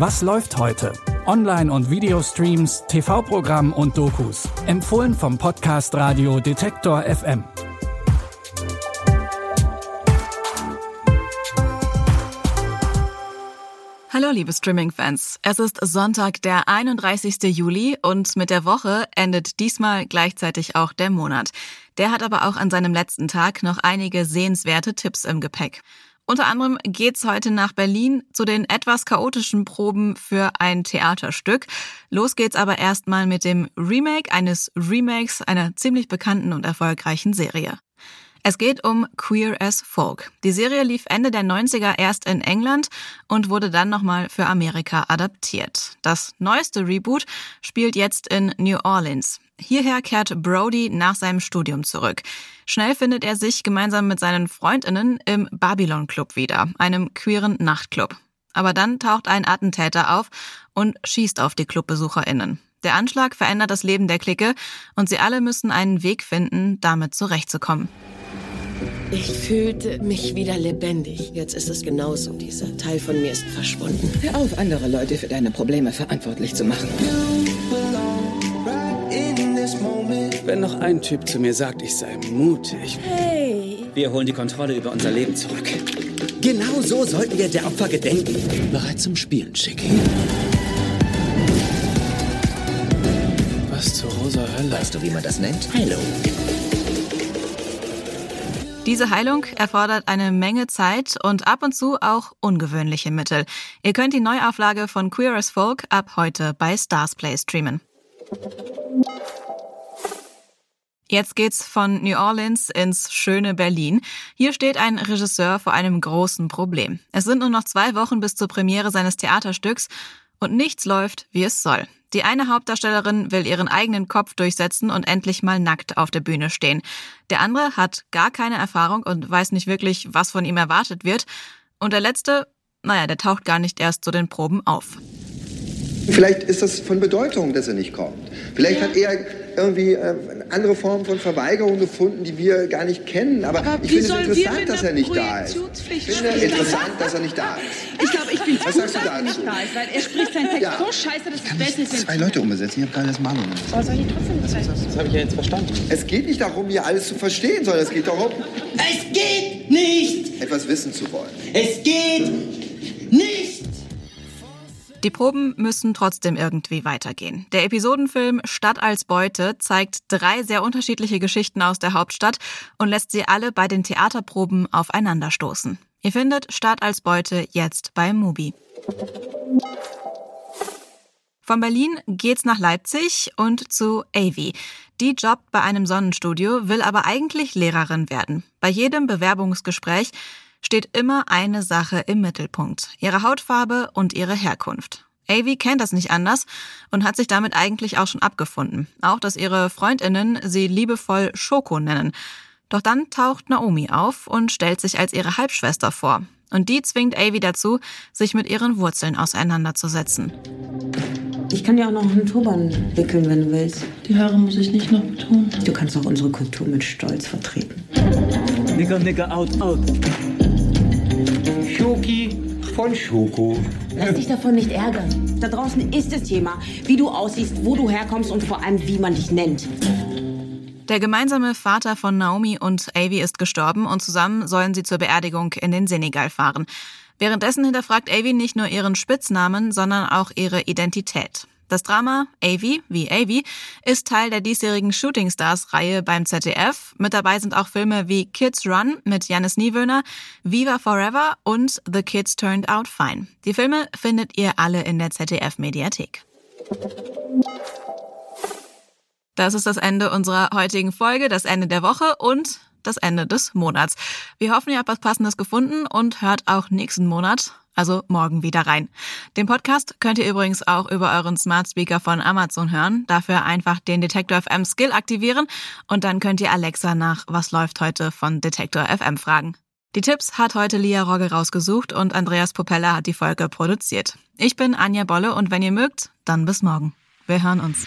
Was läuft heute? Online- und Videostreams, TV-Programm und Dokus. Empfohlen vom Podcast Radio Detektor FM. Hallo liebe Streaming-Fans. Es ist Sonntag, der 31. Juli und mit der Woche endet diesmal gleichzeitig auch der Monat. Der hat aber auch an seinem letzten Tag noch einige sehenswerte Tipps im Gepäck. Unter anderem geht's heute nach Berlin zu den etwas chaotischen Proben für ein Theaterstück. Los geht's aber erstmal mit dem Remake eines Remakes einer ziemlich bekannten und erfolgreichen Serie. Es geht um Queer as Folk. Die Serie lief Ende der 90er erst in England und wurde dann nochmal für Amerika adaptiert. Das neueste Reboot spielt jetzt in New Orleans. Hierher kehrt Brody nach seinem Studium zurück. Schnell findet er sich gemeinsam mit seinen Freundinnen im Babylon Club wieder, einem queeren Nachtclub. Aber dann taucht ein Attentäter auf und schießt auf die Clubbesucherinnen. Der Anschlag verändert das Leben der Clique und sie alle müssen einen Weg finden, damit zurechtzukommen. Ich fühlte mich wieder lebendig. Jetzt ist es genauso. Dieser Teil von mir ist verschwunden. Hör auf, andere Leute für deine Probleme verantwortlich zu machen. Wenn noch ein Typ zu mir sagt, ich sei mutig. Hey. Wir holen die Kontrolle über unser Leben zurück. Genau so sollten wir der Opfer gedenken. Bereit zum Spielen, Chicky. Was zur rosa Hölle? Weißt du, wie man das nennt? Heilung. Diese Heilung erfordert eine Menge Zeit und ab und zu auch ungewöhnliche Mittel. Ihr könnt die Neuauflage von Queer as Folk ab heute bei Starsplay streamen. Jetzt geht's von New Orleans ins schöne Berlin. Hier steht ein Regisseur vor einem großen Problem. Es sind nur noch zwei Wochen bis zur Premiere seines Theaterstücks und nichts läuft, wie es soll. Die eine Hauptdarstellerin will ihren eigenen Kopf durchsetzen und endlich mal nackt auf der Bühne stehen. Der andere hat gar keine Erfahrung und weiß nicht wirklich, was von ihm erwartet wird. Und der letzte, naja, der taucht gar nicht erst zu den Proben auf. Vielleicht ist das von Bedeutung, dass er nicht kommt. Vielleicht ja. hat er irgendwie äh, andere Formen von Verweigerung gefunden, die wir gar nicht kennen. Aber, Aber ich finde es interessant, dass er nicht da ist. Ich finde es interessant, dass er nicht da ist. Ich glaube, ich bin Was sagst du dazu? nicht da ist, weil er spricht seinen Text ja. so scheiße, dass ich weiß nicht zwei Leute umbesetzen. Ich habe keine Mann. Aber soll ich trotzdem das heißt? Das habe ich ja jetzt verstanden. Es geht nicht darum, hier alles zu verstehen, sondern es geht darum, Es geht nicht! etwas wissen zu wollen. Es geht nicht! Die Proben müssen trotzdem irgendwie weitergehen. Der Episodenfilm Stadt als Beute zeigt drei sehr unterschiedliche Geschichten aus der Hauptstadt und lässt sie alle bei den Theaterproben aufeinanderstoßen. Ihr findet Stadt als Beute jetzt bei Mubi. Von Berlin geht's nach Leipzig und zu Avi. Die jobbt bei einem Sonnenstudio, will aber eigentlich Lehrerin werden. Bei jedem Bewerbungsgespräch steht immer eine Sache im Mittelpunkt. Ihre Hautfarbe und ihre Herkunft. Avi kennt das nicht anders und hat sich damit eigentlich auch schon abgefunden. Auch, dass ihre Freundinnen sie liebevoll Schoko nennen. Doch dann taucht Naomi auf und stellt sich als ihre Halbschwester vor. Und die zwingt Avi dazu, sich mit ihren Wurzeln auseinanderzusetzen. Ich kann ja auch noch einen Turban wickeln, wenn du willst. Die Haare muss ich nicht noch betonen. Du kannst auch unsere Kultur mit Stolz vertreten. Nigger, nigger, out, out. Schoki von Schoko. Lass dich davon nicht ärgern. Da draußen ist das Thema, wie du aussiehst, wo du herkommst und vor allem, wie man dich nennt. Der gemeinsame Vater von Naomi und Avi ist gestorben und zusammen sollen sie zur Beerdigung in den Senegal fahren. Währenddessen hinterfragt Avi nicht nur ihren Spitznamen, sondern auch ihre Identität. Das Drama Avi, wie Avi, ist Teil der diesjährigen Shooting Stars Reihe beim ZDF. Mit dabei sind auch Filme wie Kids Run mit Janis Niewöhner, Viva Forever und The Kids Turned Out Fine. Die Filme findet ihr alle in der ZDF Mediathek. Das ist das Ende unserer heutigen Folge, das Ende der Woche und das Ende des Monats. Wir hoffen, ihr habt was Passendes gefunden und hört auch nächsten Monat, also morgen wieder rein. Den Podcast könnt ihr übrigens auch über euren Smart Speaker von Amazon hören. Dafür einfach den Detektor FM Skill aktivieren und dann könnt ihr Alexa nach Was läuft heute von Detektor FM fragen. Die Tipps hat heute Lia Rogge rausgesucht und Andreas Popella hat die Folge produziert. Ich bin Anja Bolle und wenn ihr mögt, dann bis morgen. Wir hören uns.